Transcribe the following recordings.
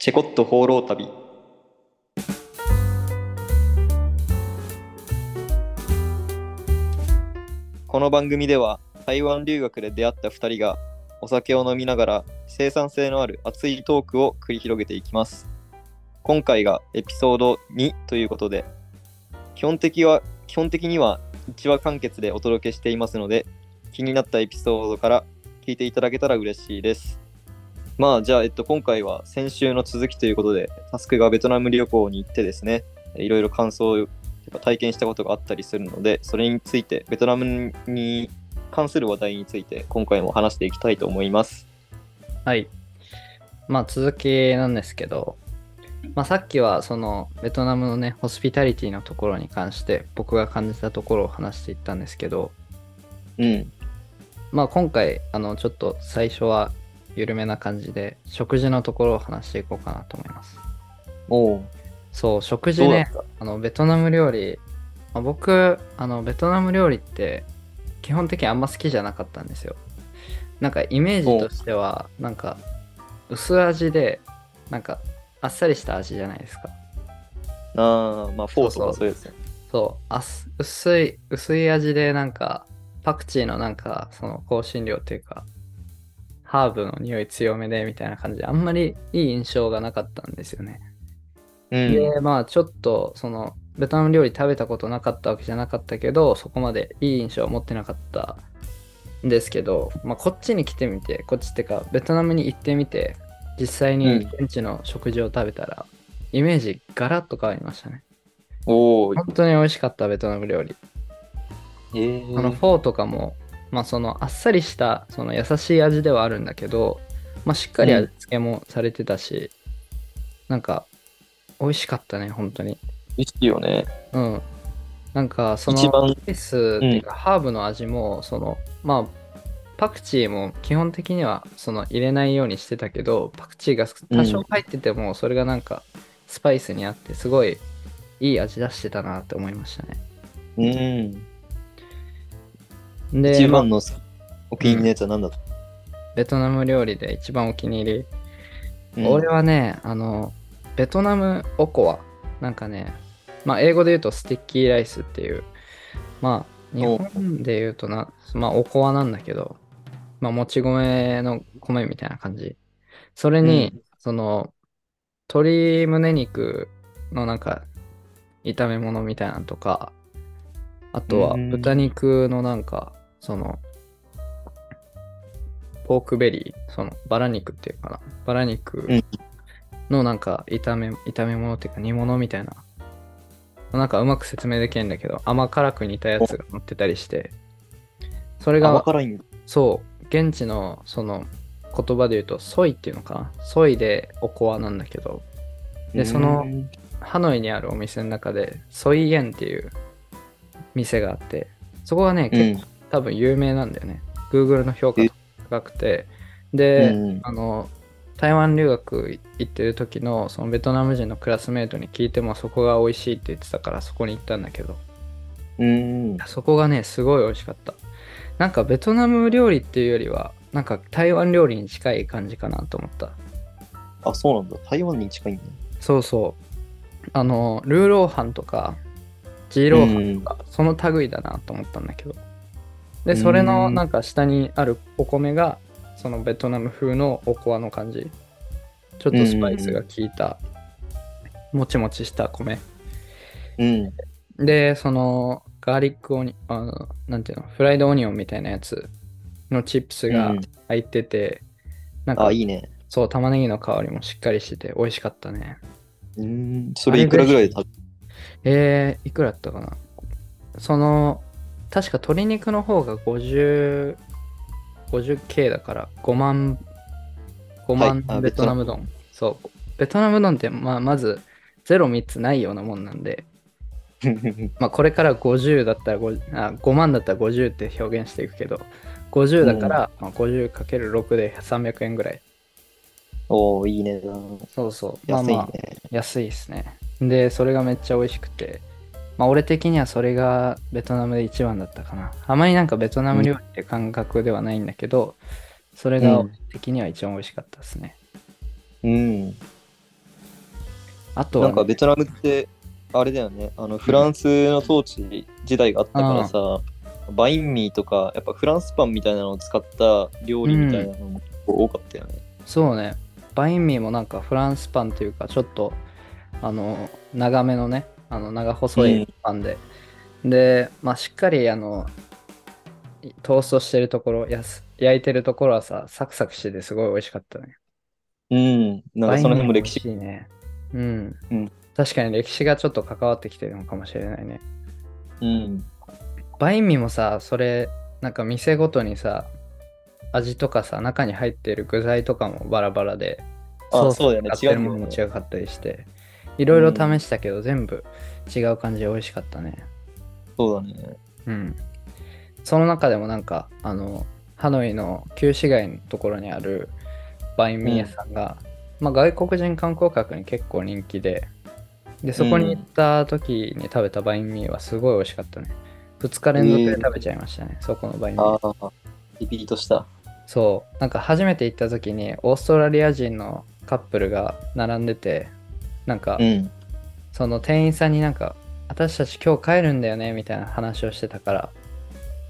チェコット放浪旅。この番組では台湾留学で出会った2人がお酒を飲みながら生産性のある熱いトークを繰り広げていきます。今回がエピソード2ということで基本的は基本的には1話完結でお届けしていますので気になったエピソードから聞いていただけたら嬉しいです。まあじゃあ、えっと、今回は先週の続きということでタスクがベトナム旅行に行ってですねいろいろ感想を体験したことがあったりするのでそれについてベトナムに関する話題について今回も話していきたいと思いますはい。まあ続きなんですけど、まあさっきはそのベトナムのね、ホスピタリティのところに関して僕が感じたところを話していったんですけど、うんまあ今回、あのちょっと最初は緩めな感じで食事のところを話していこうかなと思います。おおそう、食事ね、あのベトナム料理、まあ、僕、あのベトナム料理って基本的にあんま好きじゃなかったんですよ。なんかイメージとしては、なんか薄味で、なんかあっさりした味じゃないですか。ああまあフォーとそうそうかそういうやつねそう、あす薄い、薄い味でなんかパクチーのなんかその香辛料っていうか、ハーブの匂い強めでみたいな感じで、あんまりいい印象がなかったんですよね。うんで、まあちょっとそのベトナム料理食べたことなかったわけじゃなかったけど、そこまでいい印象を持ってなかったんですけど、まあこっちに来てみて、こっちってかベトナムに行ってみて、実際にうん現地の食事を食べたら、イメージガラッと変わりましたね。おお本当に美味しかったベトナム料理。えー、そのフォーとかも、まあそのあっさりしたその優しい味ではあるんだけど、まあしっかり味付けもされてたし、なんか美味しかったね、本当に。美味しいよねうん。なんかその一番スパイスっていうか、ハーブの味もそのまあパクチーも基本的にはその入れないようにしてたけどパクチーが多少入っててもそれがなんかスパイスにあってすごいいい味出してたなって思いましたね。うんで、まあ一番のお気に入りのやつは何だと、ベトナム料理で一番お気に入り、うん。俺はねあのベトナムおこわなんかねまあ英語で言うと sticky rice っていうまあ日本で言うとなまあおこわなんだけどまあもち米の米みたいな感じ。それに、うん。その鶏胸肉のなんか炒め物みたいなのとかあとはうん。豚肉のなんかそのポークベリー、そのバラ肉っていうかな。バラ肉うん。のなんか炒め、炒め物っていうか煮物みたいな。なんかうまく説明できないんだけど、甘辛く煮たやつが乗ってたりして、それ甘が、そう、現地のその言葉で言うと、ソイっていうのかな。ソイでおこわなんだけど、でそのうん。ハノイにあるお店の中で、ソイエンっていう店があって、そこはね、結構多分有名なんだよね。Google の評価え高くて。で、うんあの、台湾留学行ってる時のそのベトナム人のクラスメートに聞いてもそこが美味しいって言ってたからそこに行ったんだけど、うんそこがね、すごい美味しかった。なんかベトナム料理っていうよりは、なんか台湾料理に近い感じかなと思った。あそうなんだ台湾に近いんだそうそう。あの、ルーローハンとか、ジーローハンとか、その類だなと思ったんだけど。で、それのうんなんか下にあるお米が、そのベトナム風のおこわの感じ。ちょっとスパイスが効いた、もちもちした米。うん。で、その、ガーリックオニあの、なんていうの、フライドオニオンみたいなやつのチップスがうん。入ってて、なんかあ、いいね。そう、玉ねぎの香りもしっかりしてて美味しかったね。うん。それいくらぐらいで食えー、いくらだったかな？その、確か鶏肉の方が50、50K だから5万、5万はいあベトナムドン。そう。ベトナムドンって、まあ、まず0、3つないようなもんなんで、べ まあ、これから50だったら 5, あ5万だったら50って表現していくけど、50だから、まあ、50×6 で300円ぐらい。おおいいねそうそう。まあ安いね、まあ、安いですね。で、それがめっちゃ美味しくて、まあ俺的にはそれがベトナムで一番だったかな。あまりなんかベトナム料理って感覚ではないんだけど、それがうん俺的には一番美味しかったですね。うんあとは、なんかベトナムって、あれだよね、あのフランスの統治時代があったからさ、バインミーとか、やっぱフランスパンみたいなのを使った料理みたいなのも結構多かったよね。そうね、バインミーもなんかフランスパンというか、ちょっと、あの、長めのね、あの、長細うんいパンで、で、まあ、しっかり、あの、トーストしてるところ、やす焼いてるところはさ、サクサクしててすごい美味しかったね。うん、なんかその辺も歴史いね。うん。うん確かに歴史がちょっと関わってきてるのかもしれないね。うん。バインミーもさ、それ、なんか店ごとにさ、味とかさ、中に入ってる具材とかもバラバラで、あそうだよね使ってるものも違かったりして、いろいろ試したけど、全部違う感じで美味しかったね。そうだね。うん。その中でもなんか、あの、ハノイの旧市街のところにあるバインミー屋さんが、まあ外国人観光客に結構人気で、で、そこに行った時に食べたバインミーはすごい美味しかったね。2日連続で食べちゃいましたね、そこのバインミー。ああ、リピートした。そう、なんか初めて行った時にオーストラリア人のカップルが並んでて、なんか、うん。その店員さんになんか、私たち今日帰るんだよねみたいな話をしてたから、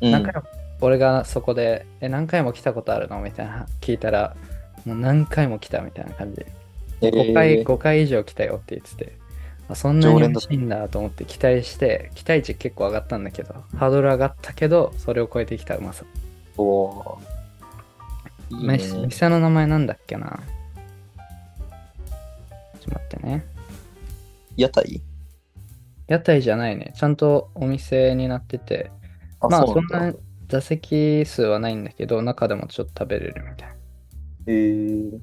うん何回も俺がそこで、え、何回も来たことあるの？みたいな聞いたら、もう何回も来たみたいな感じで、え5回、ー5回以上来たよって言ってて、あそんなに常連だ美味しいんだと思って期待して、期待値結構上がったんだけど、ハードル上がったけど、それを超えてきたうまさ。おーいいめね。店の名前なんだっけな？ちょっと待ってね。屋台？屋台じゃないね。ちゃんとお店になってて、あ、まあそなんな座席数はないんだけど、中でもちょっと食べれるみたいな。えー、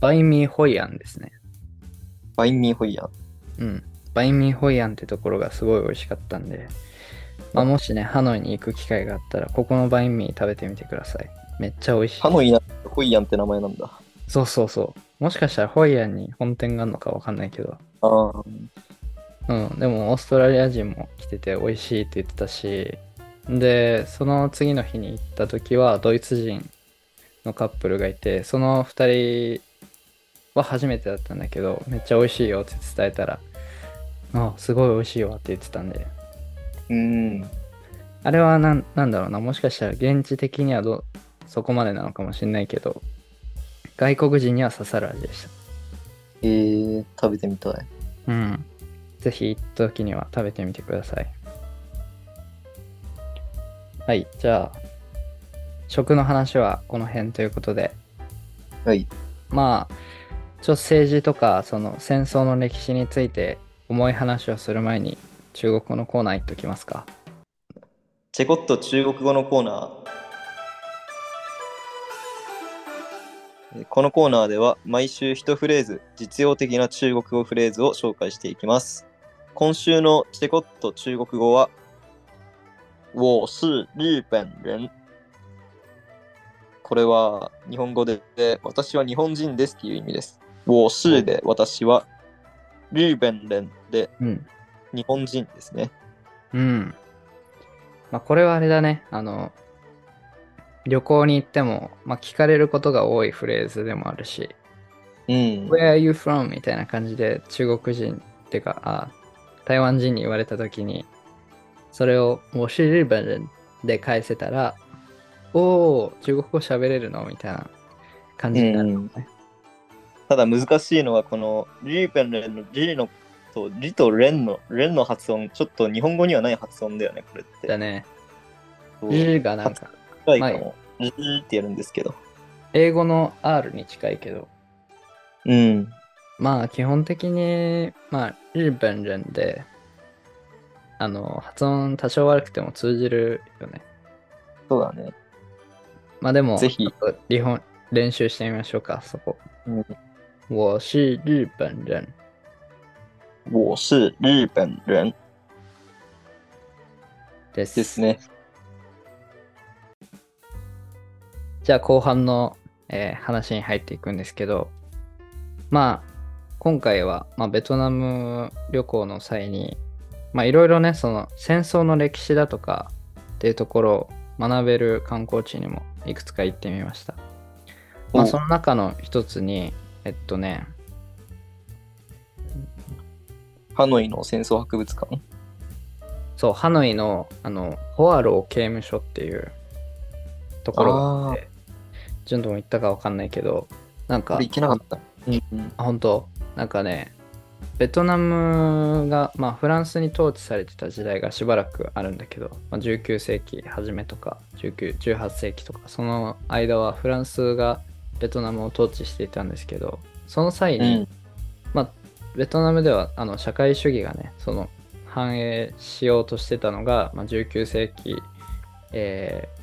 バインミーホイアンですね。バインミーホイヤー。うん。バインミーホイアンってところがすごい美味しかったんで、まあ、もしね、ハノイに行く機会があったら、ここのバインミー食べてみてください。めっちゃ美味しい。ハノイなホイヤンって名前なんだ。そうそうそう。もしかしたらホイアンに本店があるのかわかんないけど、ああ、うん、でもオーストラリア人も来てて美味しいって言ってたし、で、その次の日に行った時はドイツ人のカップルがいて、その2人は初めてだったんだけど、めっちゃ美味しいよって伝えたら、あ、すごい美味しいわって言ってたんで、うん。あれはなんなんだろうな、もしかしたら現地的にはどうそこまでなのかもしれないけど、外国人には刺さる味でした。えー、食べてみたい。うん。ぜひ行った時には食べてみてください。はい、じゃあ、食の話はこの辺ということで、はい。まあ、ちょっと政治とか、その戦争の歴史について重い話をする前に、中国語のコーナー行っときますか。チェコット中国語のコーナー。このコーナーでは毎週一フレーズ、実用的な中国語フレーズを紹介していきます。今週のチェコット中国語は、我是日本人。これは日本語で、私は日本人ですっていう意味です。我是で私は、日本人でうん。日本人ですね。うん。まあ、これはあれだね。あの、旅行に行っても、まあ、聞かれることが多いフレーズでもあるし、うん。Where are you from? みたいな感じで中国人っていうか、あ台湾人に言われたときに、それを我是日本人で返せたら、おー、中国語喋れるの？みたいな感じになるのね。ただ難しいのはこのリーペンレンのリのとリとレンのレンの発音ちょっと日本語にはない発音だよねこれって。だね。そう日がなんか、近いかも。リーってやるんですけど。英語の R に近いけど、うん。まあ基本的に、まあ日本人で、あの、発音多少悪くても通じるよね。そうだね。まあでも、ぜひ日本練習してみましょうか、そこ。うん我是日本人。我是日本人です。ですね。じゃあ後半の、えー話に入っていくんですけど、まあ、今回は、まあ、ベトナム旅行の際に、まあいろいろね、その戦争の歴史だとかっていうところを学べる観光地にもいくつか行ってみました。まあお。その中の一つに、えっとね、ハノイの戦争博物館？そう、ハノイの、あの、ホアロー刑務所っていうところがあって、ジュンとも行ったかわかんないけど、なんか、行けなかった。うん本当？なんかね、ベトナムが、まあ、フランスに統治されてた時代がしばらくあるんだけど、まあ、19世紀初めとか19 18世紀とかその間はフランスがベトナムを統治していたんですけどその際に、うん。まあ、ベトナムではあの社会主義がねその反映しようとしてたのが、まあ、19世紀、えー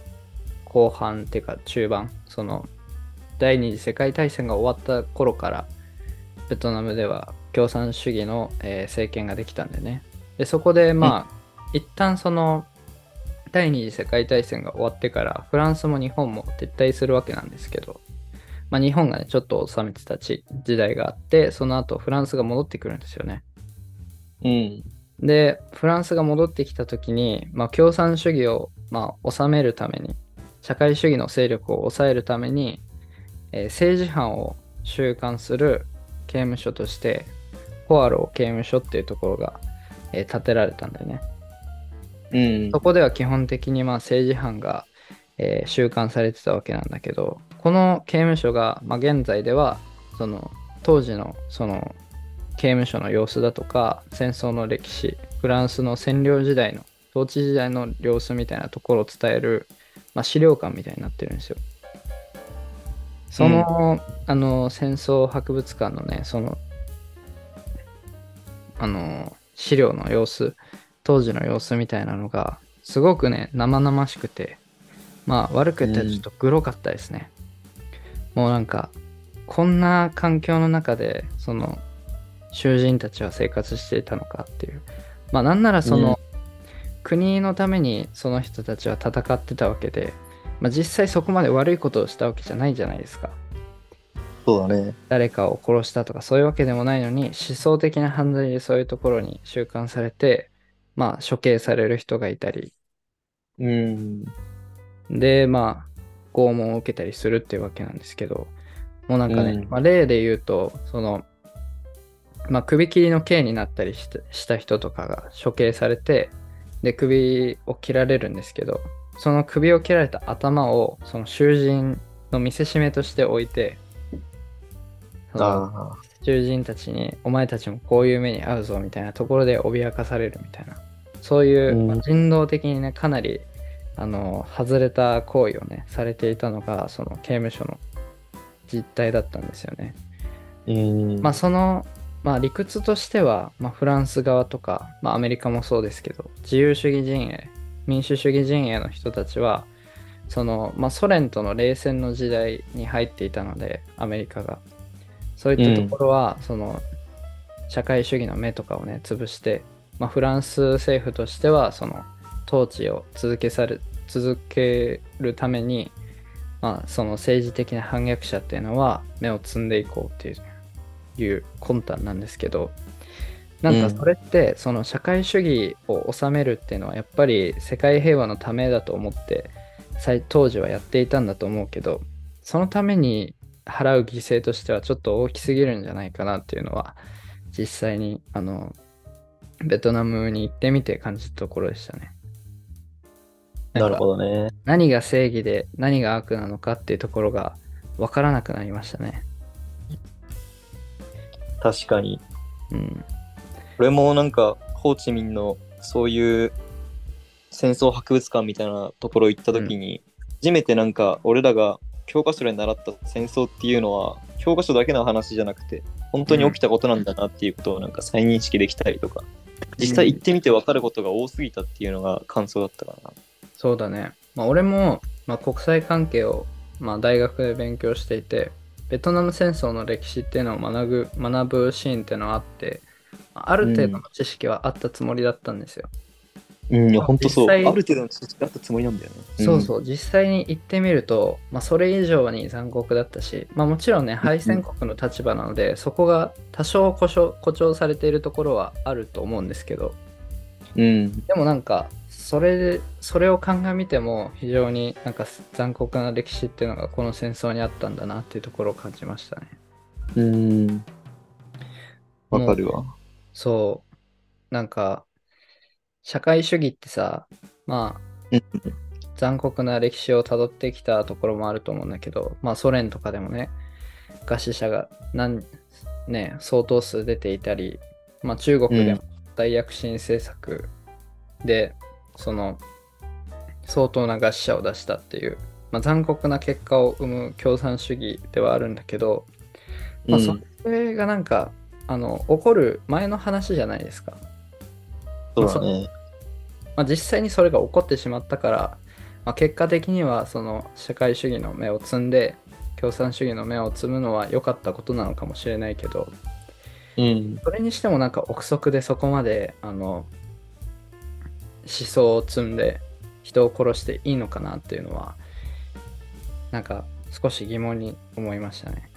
後半っていうか中盤その第二次世界大戦が終わった頃からベトナムでは共産主義の、えー政権ができたんでね。でそこでまあ、一旦その第二次世界大戦が終わってからフランスも日本も撤退するわけなんですけど、まあ、日本がねちょっと治めてたち時代があってその後フランスが戻ってくるんですよね。うん。でフランスが戻ってきた時に、まあ、共産主義を、まあ、収めるために社会主義の勢力を抑えるために、えー政治犯を収監する刑務所としてポアロー刑務所っていうところが、えー建てられたんだよねうんそ。こでは基本的にまあ政治犯が、えー収監されてたわけなんだけどこの刑務所が、まあ、現在ではその当時のその刑務所の様子だとか戦争の歴史フランスの占領時代の統治時代の様子みたいなところを伝える、まあ、資料館みたいになってるんですよ。その,、あの戦争博物館のねそのあの資料の様子当時の様子みたいなのがすごくね生々しくてまあ悪く言ったらちょっとグロかったですね、もうなんかこんな環境の中でその囚人たちは生活していたのかっていう。まあなんならその、国のためにその人たちは戦ってたわけで、まあ、実際そこまで悪いことをしたわけじゃないじゃないですかそうだね。誰かを殺したとかそういうわけでもないのに思想的な犯罪でそういうところに収監されてまあ処刑される人がいたりうん。でまあ拷問を受けたりするっていうわけなんですけどもうなんかね、うんまあ、例で言うとそのまあ首切りの刑になったりしたした人とかが処刑されてで首を切られるんですけどその首を切られた頭をその囚人の見せしめとして置いて。囚人たちにお前たちもこういう目に遭うぞみたいなところで脅かされるみたいなそういう、人道的にねかなりあの外れた行為をねされていたのがその刑務所の実態だったんですよね。うん。まあその、まあ、理屈としては、まあ、フランス側とか、まあ、アメリカもそうですけど自由主義陣営民主主義陣営の人たちはその、まあ、ソ連との冷戦の時代に入っていたのでアメリカが。そういったところは、その社会主義の目とかをね潰して、まあ、フランス政府としてはその統治を続けされ続けるために、まあ、その政治的な反逆者っていうのは目を摘んでいこうっていういう魂胆なんですけどなんかそれってその社会主義を治めるっていうのはやっぱり世界平和のためだと思って最当時はやっていたんだと思うけどそのために払う犠牲としてはちょっと大きすぎるんじゃないかなっていうのは実際にあのベトナムに行ってみて感じたところでしたね。なるほどね。何が正義で何が悪なのかっていうところが分からなくなりましたね。確かに。うん。俺もなんか、ホーチミンのそういう戦争博物館みたいなところ行った時に、初めてなんか俺らが教科書で習った戦争っていうのは教科書だけの話じゃなくて本当に起きたことなんだなっていうことをなんか再認識できたりとか、実際行ってみて分かることが多すぎたっていうのが感想だったかな。そうだね。まあ、俺も、まあ、国際関係を、まあ、大学で勉強していて、ベトナム戦争の歴史っていうのを学ぶ学ぶシーンっていうのはあって、ある程度の知識はあったつもりだったんですよ。うん、いや本当そう。ある程度の知識があったつもりなんだよね。そうそう、実際に行ってみると、まあ、それ以上に残酷だったし、まあ、もちろんね、敗戦国の立場なので、そこが多少誇張誇張されているところはあると思うんですけど、うん。うん。でもなんかそれでそれを鑑みても非常になんか残酷な歴史っていうのがこの戦争にあったんだなっていうところを感じましたね。うん。わかるわ。そう。なんか、社会主義ってさ、まあ、残酷な歴史をたどってきたところもあると思うんだけど、まあ、ソ連とかでもね、餓死者が何、ね、相当数出ていたり、まあ、中国でも大躍進政策で、その、相当な餓死者を出したっていう、まあ、残酷な結果を生む共産主義ではあるんだけど、まあ、それがなんか、あの起こる前の話じゃないですか。そうだね。まあ、実際にそれが起こってしまったから、まあ、結果的にはその社会主義の芽を摘んで共産主義の芽を摘むのは良かったことなのかもしれないけどうん。それにしてもなんか憶測でそこまであの思想を積んで人を殺していいのかなっていうのはなんか少し疑問に思いましたね。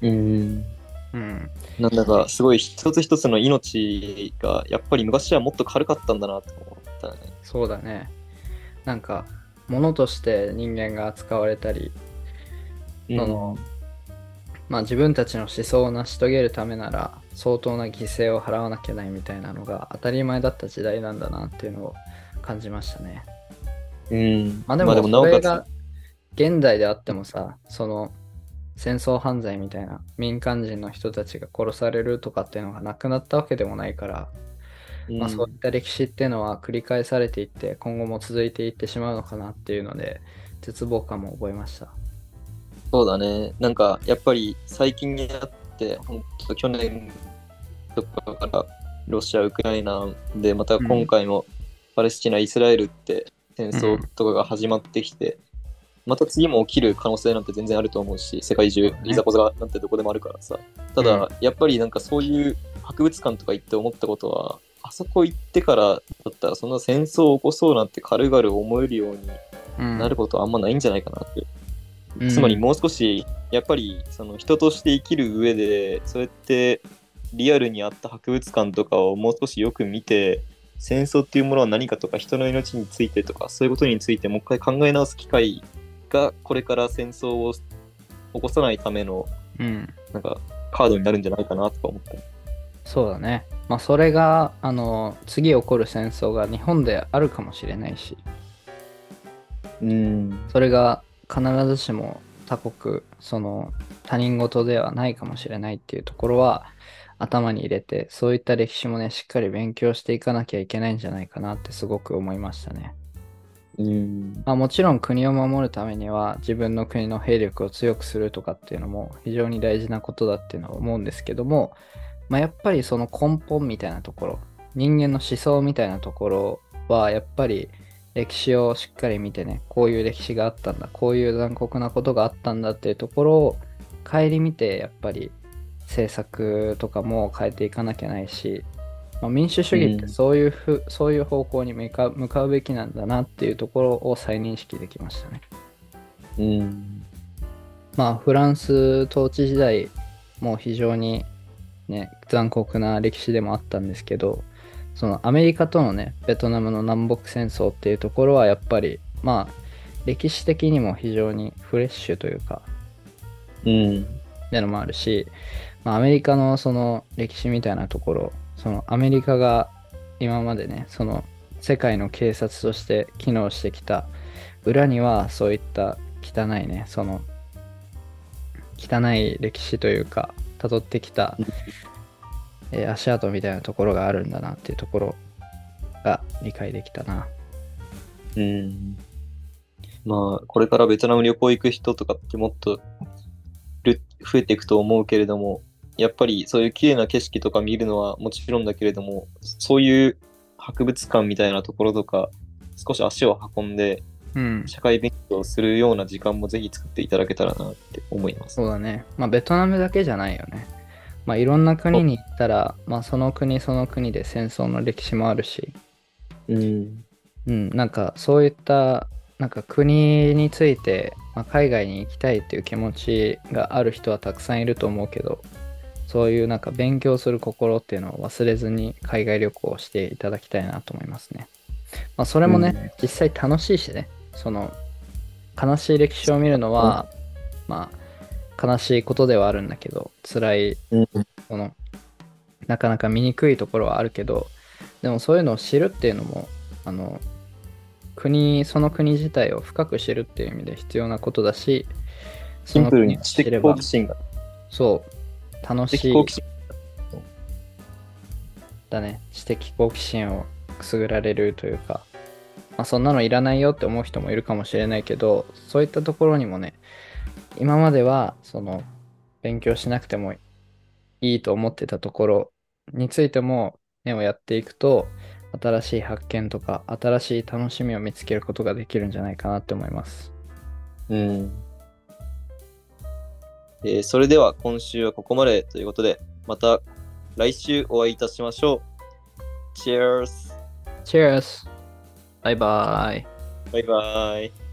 うん。うん、なんだか、すごい一つ一つの命が、やっぱり昔はもっと軽かったんだなと思ったね。そうだね。なんか物として人間が扱われたりうんそのまあ自分たちの思想を成し遂げるためなら相当な犠牲を払わなきゃないみたいなのが当たり前だった時代なんだなっていうのを感じましたね。うん。まあでもなおかそれが現代であってもさその戦争犯罪みたいな民間人の人たちが殺されるとかっていうのがなくなったわけでもないから、つ、まあ、そういった歴史っていうのは繰り返されていって今後も続いていってしまうのかなっていうので絶望感も覚えました。そうだね。なんか、やっぱり最近になって、本当去年とかからロシア、ウクライナで、また今回もパレスチナ、イスラエルって戦争とかが始まってきて、また次も起きる可能性なんて全然あると思うし、世界中いざこざなんてどこでもあるからさ。ただ、うん。やっぱりなんかそういう博物館とか行って思ったことは、あそこ行ってからだったらそんな戦争を起こそうなんて軽々思えるようにうん。なることはあんまないんじゃないかなって。うんつまりもう少しやっぱりその人として生きる上でそうやってリアルにあった博物館とかをもう少しよく見て戦争っていうものは何かとか人の命についてとかそういうことについてもう一回考え直す機会がこれから戦争を起こさないためのうんなんかカードになるんじゃないかなとか思った。そうだね。まあそれがあの次起こる戦争が日本であるかもしれないしうん。それが必ずしも他国その他人事ではないかもしれないっていうところは頭に入れてそういった歴史もねしっかり勉強していかなきゃいけないんじゃないかなってすごく思いましたね。うん。まあ、もちろん国を守るためには自分の国の兵力を強くするとかっていうのも非常に大事なことだっていうのは思うんですけども、まあ、やっぱりその根本みたいなところ人間の思想みたいなところはやっぱり歴史をしっかり見てねこういう歴史があったんだこういう残酷なことがあったんだっていうところを顧みてやっぱり政策とかも変えていかなきゃないし、まあ、民主主義ってうんそういうふ、そういう方向に向か向かうべきなんだなっていうところを再認識できましたね。うん。まあフランス統治時代も非常にね残酷な歴史でもあったんですけどそのアメリカとのねベトナムの南北戦争っていうところはやっぱりまあ歴史的にも非常にフレッシュというかうん。ってのもあるし、まあ、アメリカのその歴史みたいなところそのアメリカが今までねその世界の警察として機能してきた裏にはそういった汚いねその汚い歴史というか辿ってきた、えー足跡みたいなところがあるんだなっていうところが理解できたな。うん。まあ、これからベトナム旅行行く人とかってもっとる増えていくと思うけれども、やっぱりそういう綺麗な景色とか見るのはもちろんだけれども、そういう博物館みたいなところとか、少し足を運んでうん、社会勉強するような時間もぜひ作っていただけたらなって思います。そうだね。まあ、ベトナムだけじゃないよね。まあ、いろんな国に行ったら、まあ、その国その国で戦争の歴史もあるし、うん。うん、なんかそういった、なんか国について、まあ、海外に行きたいっていう気持ちがある人はたくさんいると思うけど、そういうなんか勉強する心っていうのを忘れずに海外旅行をしていただきたいなと思いますね。まあ、それもね、実際楽しいしね、その悲しい歴史を見るのは、まあ悲しいことではあるんだけど、辛い、このなかなか見にくいところはあるけど、でもそういうのを知るっていうのもあの国その国自体を深く知るっていう意味で必要なことだしシンプルに知的その国を知れば好奇心が。そう楽しい知だね知的好奇心をくすぐられるというか、まあ、そんなのいらないよって思う人もいるかもしれないけどそういったところにもね今まではその勉強しなくてもいいと思ってたところについても目をやっていくと新しい発見とか新しい楽しみを見つけることができるんじゃないかなって思います。うん。えーそれでは今週はここまでということで、また来週お会いいたしましょう。Cheers! Cheers! バイバイバイバイ。